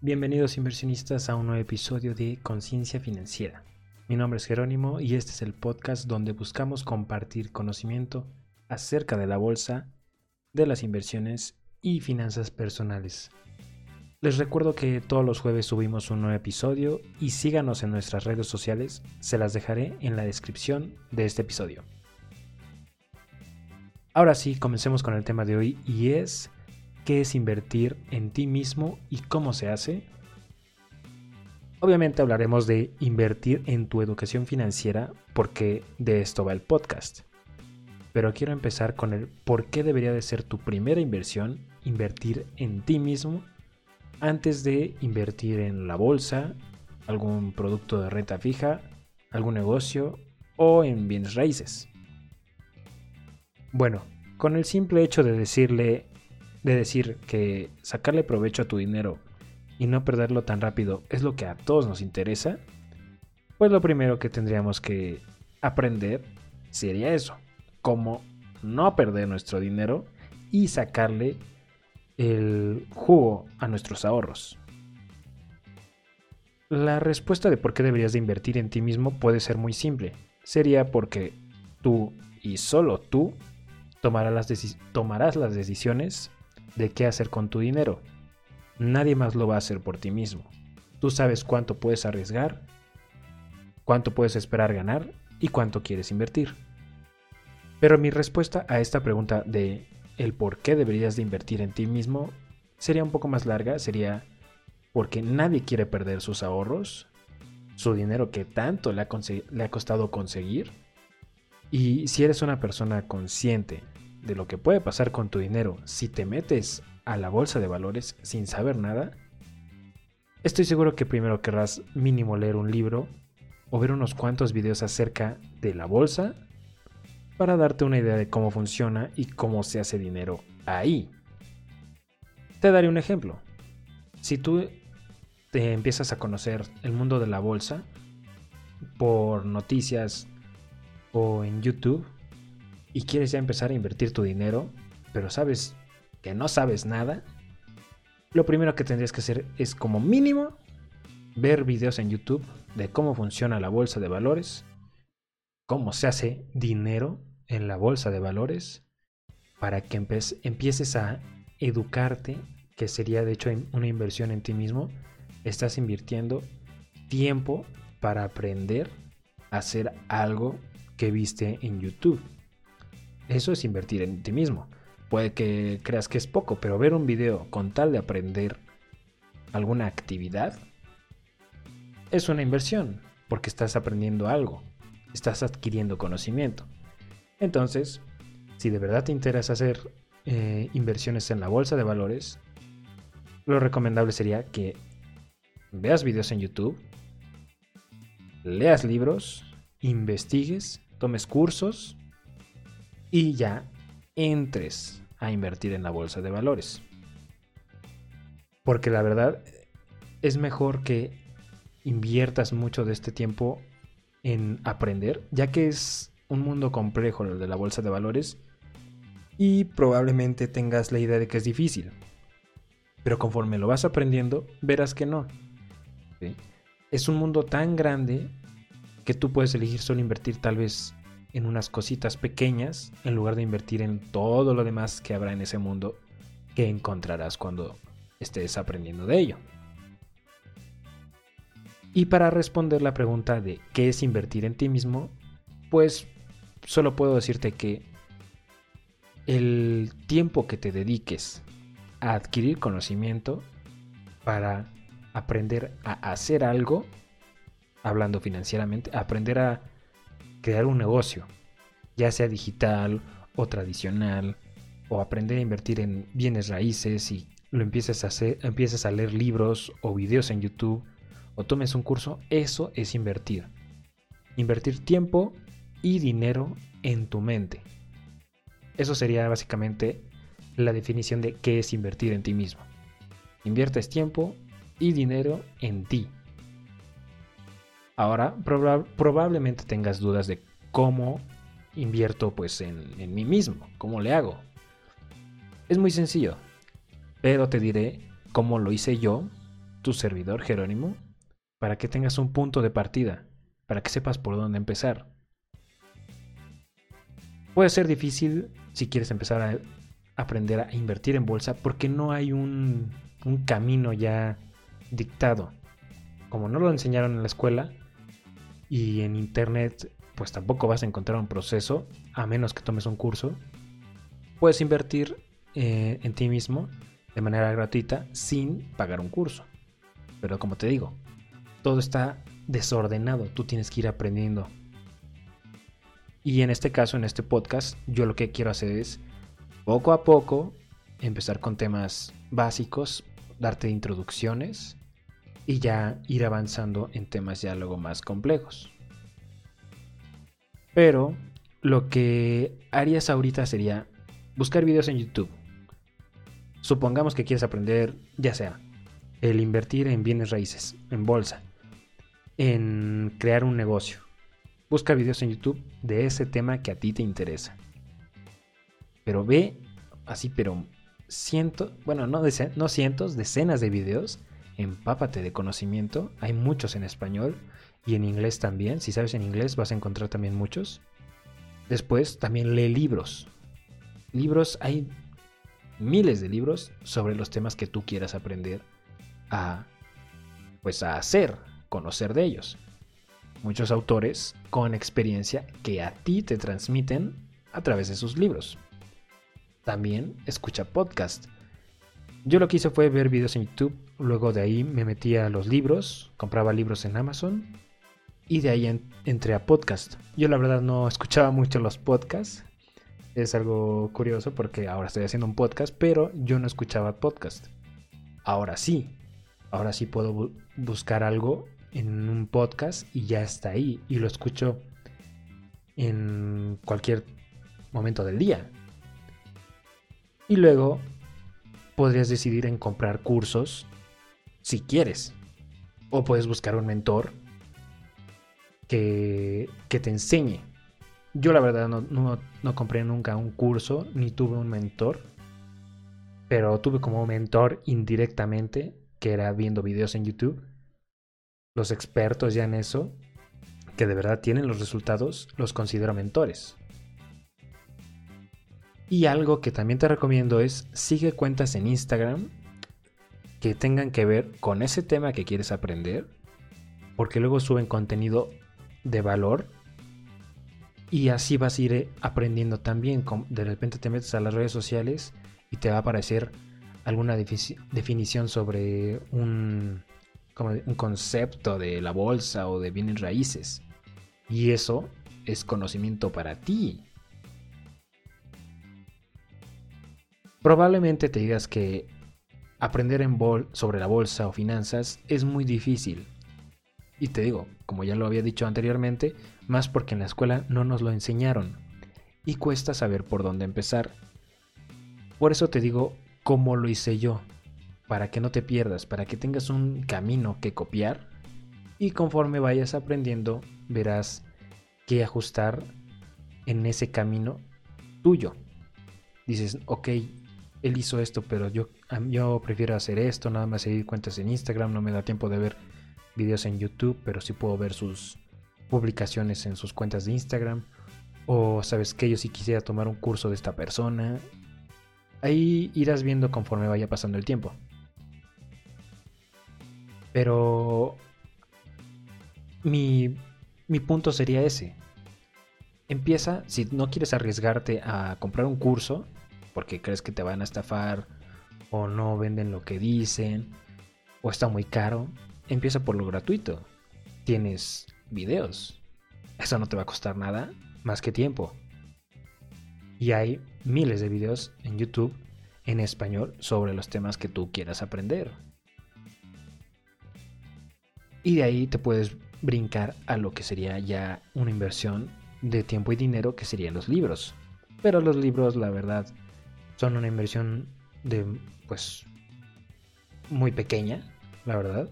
Bienvenidos inversionistas a un nuevo episodio de Conciencia Financiera. Mi nombre es Jerónimo y este es el podcast donde buscamos compartir conocimiento acerca de la bolsa, de las inversiones y finanzas personales. Les recuerdo que todos los jueves subimos un nuevo episodio y síganos en nuestras redes sociales, se las dejaré en la descripción de este episodio. Ahora sí, comencemos con el tema de hoy y es qué es invertir en ti mismo y cómo se hace. Obviamente hablaremos de invertir en tu educación financiera porque de esto va el podcast. Pero quiero empezar con el por qué debería de ser tu primera inversión invertir en ti mismo antes de invertir en la bolsa, algún producto de renta fija, algún negocio o en bienes raíces. Bueno, con el simple hecho de decirle de decir que sacarle provecho a tu dinero y no perderlo tan rápido es lo que a todos nos interesa, pues lo primero que tendríamos que aprender sería eso, cómo no perder nuestro dinero y sacarle el jugo a nuestros ahorros. La respuesta de por qué deberías de invertir en ti mismo puede ser muy simple. Sería porque tú y solo tú tomarás las, tomarás las decisiones de qué hacer con tu dinero. Nadie más lo va a hacer por ti mismo. Tú sabes cuánto puedes arriesgar, cuánto puedes esperar ganar y cuánto quieres invertir. Pero mi respuesta a esta pregunta de el por qué deberías de invertir en ti mismo sería un poco más larga, sería porque nadie quiere perder sus ahorros, su dinero que tanto le ha, le ha costado conseguir. Y si eres una persona consciente de lo que puede pasar con tu dinero si te metes a la bolsa de valores sin saber nada, estoy seguro que primero querrás mínimo leer un libro o ver unos cuantos videos acerca de la bolsa para darte una idea de cómo funciona y cómo se hace dinero ahí. Te daré un ejemplo. Si tú te empiezas a conocer el mundo de la bolsa por noticias o en YouTube, y quieres ya empezar a invertir tu dinero, pero sabes que no sabes nada, lo primero que tendrías que hacer es como mínimo ver videos en YouTube de cómo funciona la bolsa de valores, cómo se hace dinero en la bolsa de valores, para que empieces a educarte, que sería de hecho una inversión en ti mismo. Estás invirtiendo tiempo para aprender a hacer algo que viste en YouTube. Eso es invertir en ti mismo. Puede que creas que es poco, pero ver un video con tal de aprender alguna actividad es una inversión, porque estás aprendiendo algo, estás adquiriendo conocimiento. Entonces, si de verdad te interesa hacer eh, inversiones en la bolsa de valores, lo recomendable sería que veas videos en YouTube, leas libros, investigues, tomes cursos y ya entres a invertir en la bolsa de valores. Porque la verdad es mejor que inviertas mucho de este tiempo en aprender, ya que es un mundo complejo el de la bolsa de valores y probablemente tengas la idea de que es difícil. Pero conforme lo vas aprendiendo, verás que no. Es un mundo tan grande que tú puedes elegir solo invertir tal vez en unas cositas pequeñas en lugar de invertir en todo lo demás que habrá en ese mundo que encontrarás cuando estés aprendiendo de ello. Y para responder la pregunta de qué es invertir en ti mismo, pues solo puedo decirte que el tiempo que te dediques a adquirir conocimiento para aprender a hacer algo, hablando financieramente, aprender a crear un negocio, ya sea digital o tradicional, o aprender a invertir en bienes raíces y lo empieces a hacer, empieces a leer libros o videos en YouTube o tomes un curso, eso es invertir. Invertir tiempo y dinero en tu mente. Eso sería básicamente la definición de qué es invertir en ti mismo. Inviertes tiempo y dinero en ti. Ahora probablemente tengas dudas de cómo invierto pues en, mí mismo, cómo le hago. Es muy sencillo, pero te diré cómo lo hice yo tu servidor Jerónimo, para que tengas un punto de partida, para que sepas por dónde empezar. Puede ser difícil si quieres empezar a aprender a invertir en bolsa porque no hay un camino ya dictado. Como no lo enseñaron en la escuela y en internet, pues tampoco vas a encontrar un proceso, a menos que tomes un curso. Puedes invertir eh, en ti mismo de manera gratuita sin pagar un curso. Pero como te digo, todo está desordenado, tú tienes que ir aprendiendo. Y en este caso, en este podcast, yo lo que quiero hacer es poco a poco empezar con temas básicos, darte introducciones y ya ir avanzando en temas ya luego más complejos. Pero lo que harías ahorita sería buscar videos en YouTube. Supongamos que quieres aprender, ya sea, el invertir en bienes raíces, en bolsa, en crear un negocio. Busca videos en YouTube de ese tema que a ti te interesa. Pero ve así, pero cientos, bueno, no, no cientos, decenas de videos. Empápate de conocimiento. Hay muchos en español y en inglés también. Si sabes en inglés vas a encontrar también muchos. Después también lee libros. Libros, hay miles de libros sobre los temas que tú quieras aprender a pues a hacer, conocer de ellos. Muchos autores con experiencia que a ti te transmiten a través de sus libros. También escucha podcast. Yo lo que hice fue ver videos en YouTube, luego de ahí me metí a los libros, compraba libros en Amazon y de ahí entré a podcast. Yo la verdad no escuchaba mucho los podcasts, es algo curioso porque ahora estoy haciendo un podcast, pero yo no escuchaba podcast. Ahora sí, ahora sí puedo buscar algo en un podcast y ya está ahí y lo escucho en cualquier momento del día. Y luego podrías decidir en comprar cursos si quieres. O puedes buscar un mentor que, que te enseñe. Yo la verdad no, no, no compré nunca un curso ni tuve un mentor. Pero tuve como mentor indirectamente, que era viendo videos en YouTube. Los expertos ya en eso, que de verdad tienen los resultados, los considero mentores. Y algo que también te recomiendo es sigue cuentas en Instagram que tengan que ver con ese tema que quieres aprender, porque luego suben contenido de valor y así vas a ir aprendiendo también. De repente te metes a las redes sociales y te va a aparecer alguna definición sobre un, un concepto de la bolsa o de bienes raíces. Y eso es conocimiento para ti. Probablemente te digas que aprender en sobre la bolsa o finanzas es muy difícil. Y te digo, como ya lo había dicho anteriormente, más porque en la escuela no nos lo enseñaron. Y cuesta saber por dónde empezar. Por eso te digo cómo lo hice yo. Para que no te pierdas, para que tengas un camino que copiar. Y conforme vayas aprendiendo, verás qué ajustar en ese camino tuyo. Dices, ok, él hizo esto, pero yo, yo prefiero hacer esto, nada más seguir cuentas en Instagram, no me da tiempo de ver videos en YouTube, pero sí puedo ver sus publicaciones en sus cuentas de Instagram. O sabes que yo si quisiera tomar un curso de esta persona. Ahí irás viendo conforme vaya pasando el tiempo. Pero mi, mi punto sería ese. Empieza, si no quieres arriesgarte a comprar un curso, porque crees que te van a estafar o no venden lo que dicen o está muy caro, empieza por lo gratuito. Tienes videos. Eso no te va a costar nada más que tiempo. Y hay miles de videos en YouTube en español sobre los temas que tú quieras aprender. Y de ahí te puedes brincar a lo que sería ya una inversión de tiempo y dinero que serían los libros. Pero los libros, la verdad, son una inversión de, pues, muy pequeña, la verdad.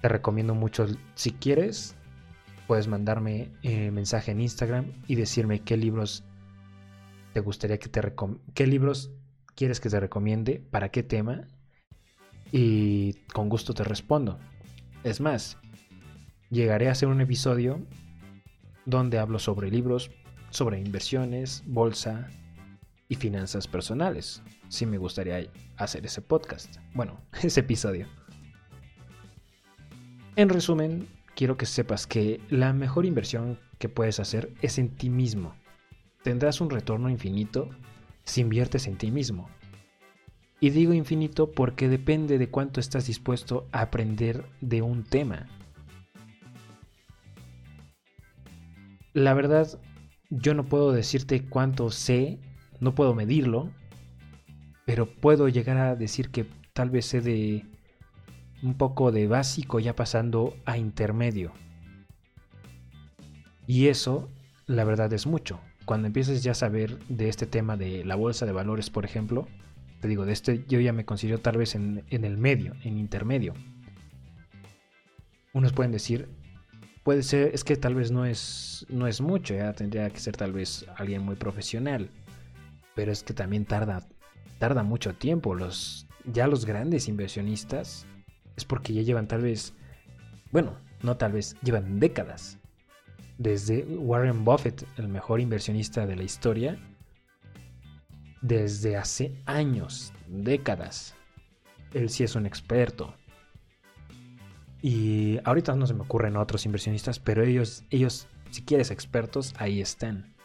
Te recomiendo mucho, si quieres, puedes mandarme eh, mensaje en Instagram y decirme qué libros te gustaría que te qué libros quieres que te recomiende, para qué tema. y con gusto te respondo. Es más, llegaré a hacer un episodio donde hablo sobre libros, sobre inversiones, bolsa y finanzas personales. Si me gustaría hacer ese podcast. Bueno, ese episodio. En resumen, quiero que sepas que la mejor inversión que puedes hacer es en ti mismo. Tendrás un retorno infinito si inviertes en ti mismo. Y digo infinito porque depende de cuánto estás dispuesto a aprender de un tema. La verdad, yo no puedo decirte cuánto sé, no puedo medirlo, pero puedo llegar a decir que tal vez sé de un poco de básico ya pasando a intermedio. Y eso, la verdad, es mucho. Cuando empieces ya a saber de este tema de la bolsa de valores, por ejemplo, te digo, de este yo ya me considero tal vez en, el medio, en intermedio. Unos pueden decir, puede ser, es que tal vez no es, no es mucho, ya tendría que ser tal vez alguien muy profesional. Pero es que también tarda, tarda mucho tiempo. Los, ya los grandes inversionistas es porque ya llevan tal vez, bueno, no tal vez, llevan décadas. Desde Warren Buffett, el mejor inversionista de la historia, desde hace años, décadas. Él sí es un experto. Y ahorita no se me ocurren otros inversionistas, pero ellos, ellos, si quieres expertos, ahí están.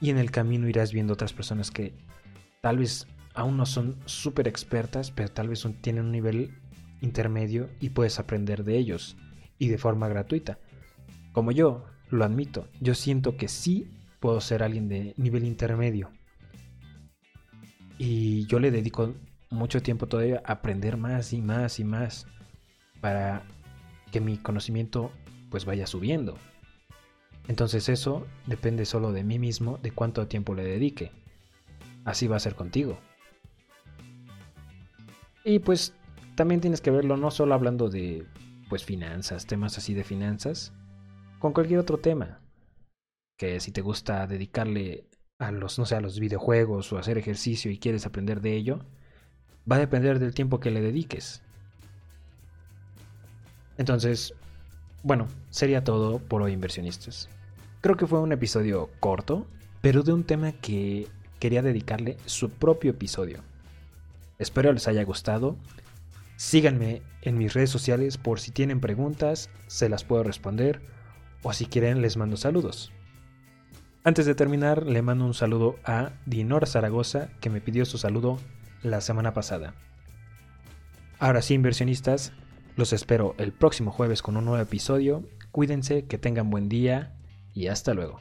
Y en el camino irás viendo otras personas que tal vez aún no son súper expertas, pero tal vez tienen un nivel intermedio y puedes aprender de ellos y de forma gratuita. Como yo, lo admito, yo siento que sí puedo ser alguien de nivel intermedio. Y yo le dedico mucho tiempo todavía a aprender más y más y más para que mi conocimiento pues vaya subiendo. Entonces eso depende solo de mí mismo, de cuánto tiempo le dedique. Así va a ser contigo. Y pues también tienes que verlo no solo hablando de pues finanzas, temas así de finanzas, con cualquier otro tema. Que si te gusta dedicarle a los, no sé, a los videojuegos o hacer ejercicio y quieres aprender de ello, va a depender del tiempo que le dediques. Entonces, bueno, sería todo por hoy inversionistas. Creo que fue un episodio corto, pero de un tema que quería dedicarle su propio episodio. Espero les haya gustado Síganme en mis redes sociales por si tienen preguntas, se las puedo responder o si quieren les mando saludos. Antes de terminar, le mando un saludo a Dinora Zaragoza que me pidió su saludo la semana pasada. Ahora sí, inversionistas, los espero el próximo jueves con un nuevo episodio. Cuídense, que tengan buen día y hasta luego.